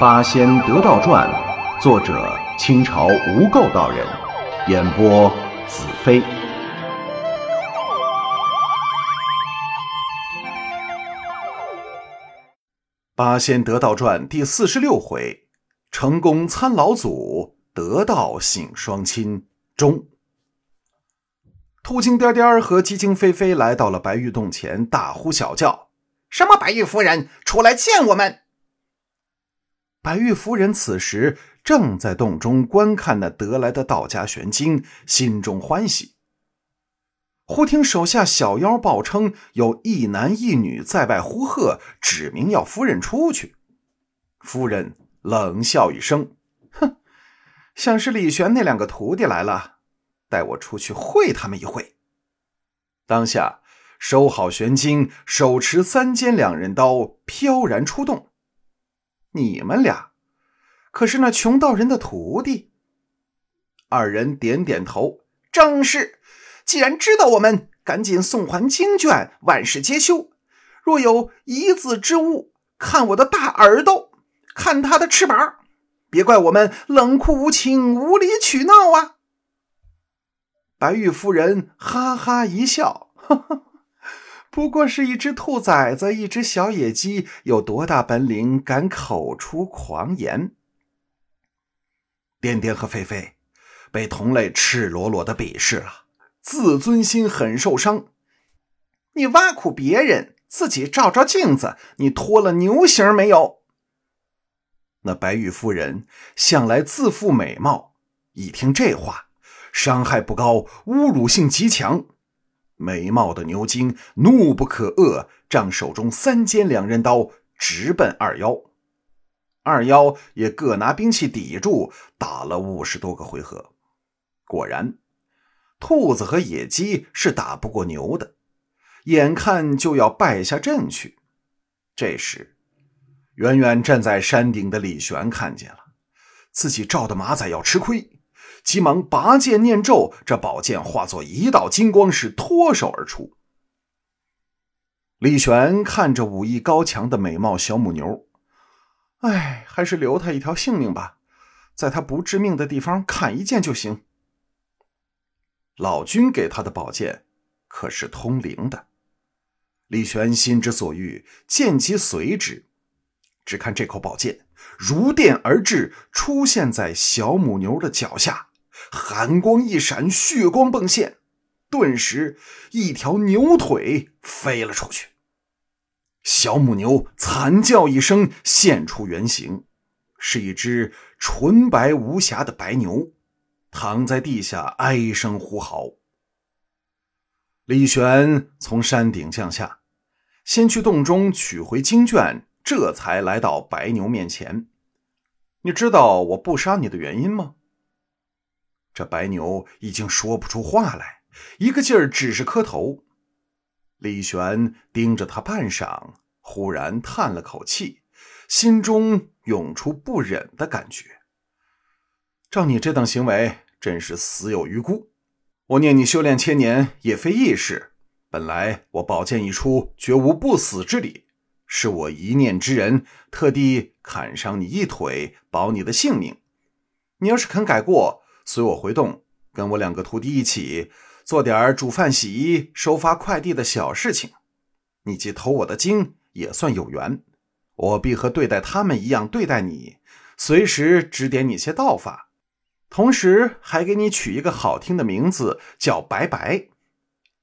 八仙得道传》，作者清朝无垢道人，演播子飞。八仙得道传第四十六回：成功参老祖，得道醒双亲。中，秃精颠颠和鸡精飞飞来到了白玉洞前，大呼小叫：“什么白玉夫人，出来见我们！”白玉夫人此时正在洞中观看那得来的道家玄经，心中欢喜。忽听手下小妖报称有一男一女在外呼喝，指明要夫人出去。夫人冷笑一声：“哼，像是李玄那两个徒弟来了，带我出去会他们一会。”当下收好玄经，手持三尖两刃刀，飘然出洞。你们俩可是那穷道人的徒弟？二人点点头，正是。既然知道我们，赶紧送还经卷，万事皆休。若有一字之误，看我的大耳朵，看他的翅膀，别怪我们冷酷无情、无理取闹啊！白玉夫人哈哈一笑，呵呵。不过是一只兔崽子，一只小野鸡，有多大本领，敢口出狂言？颠颠和菲菲被同类赤裸裸的鄙视了，自尊心很受伤。你挖苦别人，自己照照镜子，你脱了牛形没有？那白玉夫人向来自负美貌，一听这话，伤害不高，侮辱性极强。美貌的牛精怒不可遏，仗手中三尖两刃刀直奔二妖。二妖也各拿兵器抵住，打了五十多个回合。果然，兔子和野鸡是打不过牛的，眼看就要败下阵去。这时，远远站在山顶的李玄看见了，自己照的马仔要吃亏。急忙拔剑念咒，这宝剑化作一道金光，是脱手而出。李玄看着武艺高强的美貌小母牛，哎，还是留他一条性命吧，在他不致命的地方砍一剑就行。老君给他的宝剑可是通灵的，李玄心之所欲，剑即随之。只看这口宝剑如电而至，出现在小母牛的脚下。寒光一闪，血光迸现，顿时一条牛腿飞了出去。小母牛惨叫一声，现出原形，是一只纯白无瑕的白牛，躺在地下哀声呼嚎。李玄从山顶降下，先去洞中取回经卷，这才来到白牛面前。你知道我不杀你的原因吗？这白牛已经说不出话来，一个劲儿只是磕头。李玄盯着他半晌，忽然叹了口气，心中涌出不忍的感觉。照你这等行为，真是死有余辜。我念你修炼千年也非易事，本来我宝剑一出，绝无不死之理，是我一念之人，特地砍伤你一腿，保你的性命。你要是肯改过，随我回洞，跟我两个徒弟一起做点煮饭、洗衣、收发快递的小事情。你既偷我的经，也算有缘。我必和对待他们一样对待你，随时指点你些道法，同时还给你取一个好听的名字，叫白白。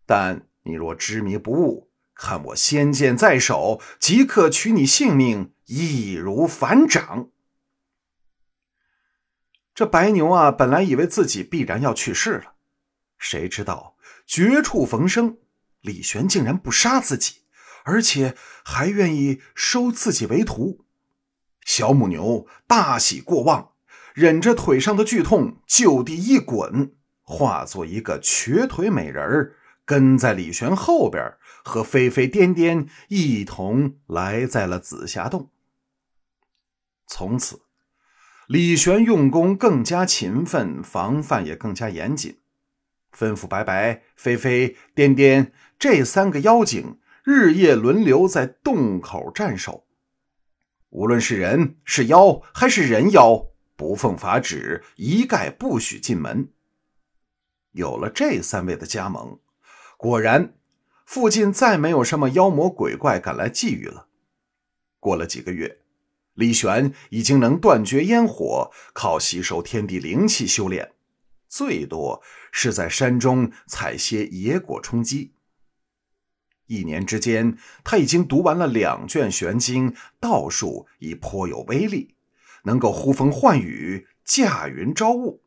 但你若执迷不悟，看我仙剑在手，即刻取你性命，易如反掌。这白牛啊，本来以为自己必然要去世了，谁知道绝处逢生，李玄竟然不杀自己，而且还愿意收自己为徒。小母牛大喜过望，忍着腿上的剧痛，就地一滚，化作一个瘸腿美人儿，跟在李玄后边，和飞飞颠颠一同来在了紫霞洞。从此。李玄用功更加勤奋，防范也更加严谨，吩咐白白、飞飞、颠颠这三个妖精日夜轮流在洞口站守。无论是人是妖还是人妖，不奉法旨，一概不许进门。有了这三位的加盟，果然，附近再没有什么妖魔鬼怪敢来觊觎了。过了几个月，李玄已经能断绝烟火，靠吸收天地灵气修炼，最多是在山中采些野果充饥。一年之间，他已经读完了两卷玄经，道术已颇有威力，能够呼风唤雨、驾云招雾。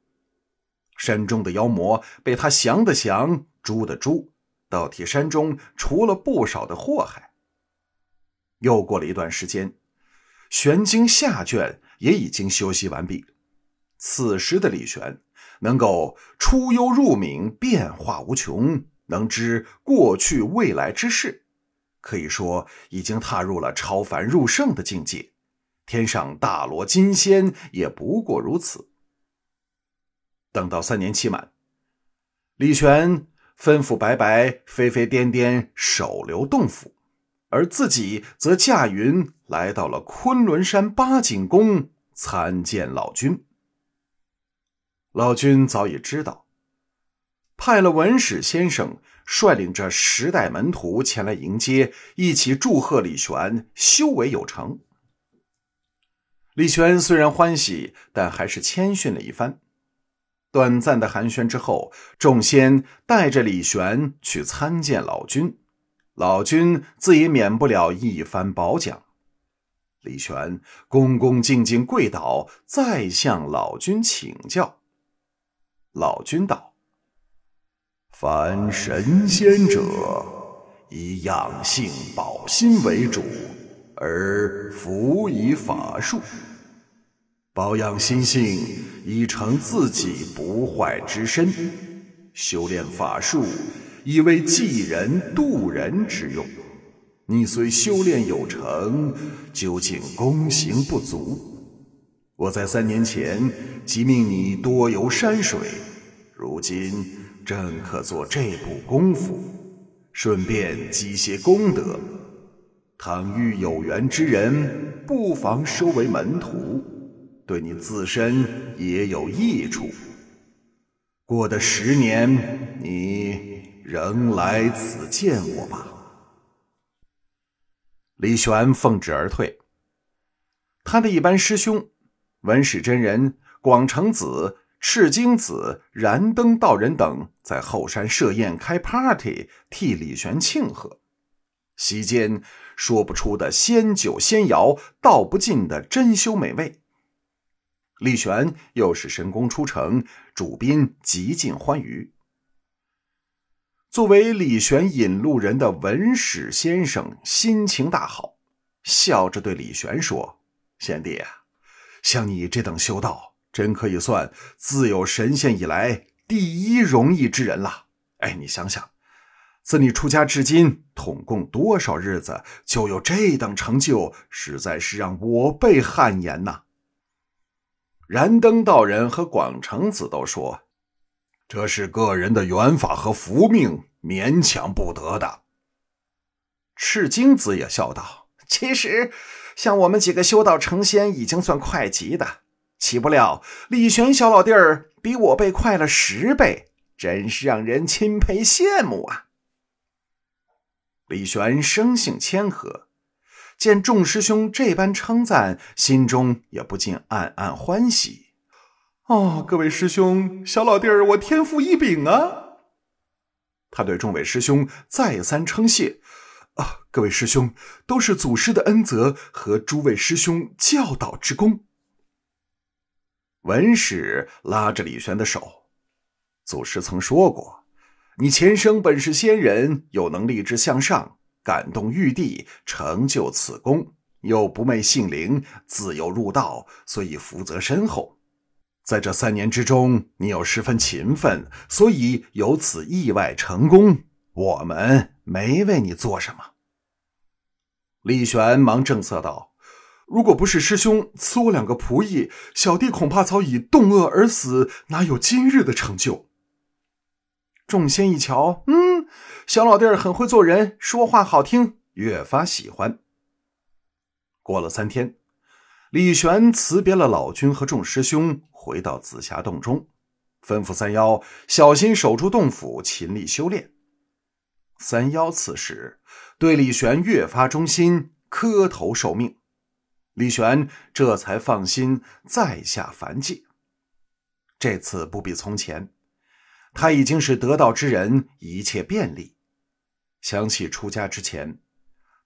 山中的妖魔被他降的降，诛的诛，倒替山中除了不少的祸害。又过了一段时间，玄经下卷也已经修习完毕。此时的李玄能够出幽入冥，变化无穷。能知过去未来之事，可以说已经踏入了超凡入圣的境界。天上大罗金仙也不过如此。等到三年期满，李玄吩咐白白、飞飞颠颠守留洞府，而自己则驾云来到了昆仑山八景宫参见老君。老君早已知道。派了文史先生率领着十代门徒前来迎接，一起祝贺李玄修为有成。李玄虽然欢喜，但还是谦逊了一番。短暂的寒暄之后，众仙带着李玄去参见老君，老君自也免不了一番褒奖。李玄恭恭敬敬跪倒，再向老君请教。老君道。凡神仙者，以养性保心为主，而辅以法术，保养心性，以成自己不坏之身；修炼法术，以为济人渡人之用。你虽修炼有成，究竟功行不足。我在三年前即命你多游山水，如今。正可做这步功夫，顺便积些功德。倘遇有缘之人，不妨收为门徒，对你自身也有益处。过的十年，你仍来此见我吧。李玄奉旨而退。他的一班师兄，文史真人、广成子。赤精子、燃灯道人等在后山设宴开 party，替李玄庆贺。席间说不出的仙酒仙肴，道不尽的珍馐美味。李玄又是神功出城，主宾极尽欢愉。作为李玄引路人的文史先生心情大好，笑着对李玄说：“贤弟啊，像你这等修道。”真可以算自有神仙以来第一容易之人了。哎，你想想，自你出家至今，统共多少日子，就有这等成就，实在是让我辈汗颜呐。燃灯道人和广成子都说，这是个人的缘法和福命，勉强不得的。赤精子也笑道：“其实，像我们几个修道成仙，已经算快极的。”岂不料李玄小老弟儿比我辈快了十倍，真是让人钦佩羡慕啊！李玄生性谦和，见众师兄这般称赞，心中也不禁暗暗欢喜。哦，各位师兄，小老弟儿我天赋异禀啊！他对众位师兄再三称谢。啊，各位师兄都是祖师的恩泽和诸位师兄教导之功。文史拉着李玄的手，祖师曾说过：“你前生本是仙人，有能力之向上，感动玉帝，成就此功，又不昧性灵，自幼入道，所以福泽深厚。在这三年之中，你又十分勤奋，所以有此意外成功。我们没为你做什么。”李玄忙正色道。如果不是师兄赐我两个仆役，小弟恐怕早已冻饿而死，哪有今日的成就？众仙一瞧，嗯，小老弟儿很会做人，说话好听，越发喜欢。过了三天，李玄辞别了老君和众师兄，回到紫霞洞中，吩咐三妖小心守住洞府，勤力修炼。三妖此时对李玄越发忠心，磕头受命。李玄这才放心再下凡界。这次不比从前，他已经是得道之人，一切便利。想起出家之前，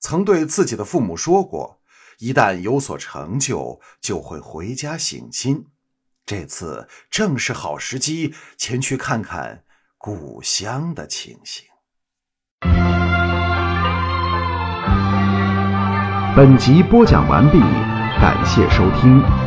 曾对自己的父母说过，一旦有所成就，就会回家省亲。这次正是好时机，前去看看故乡的情形。本集播讲完毕，感谢收听。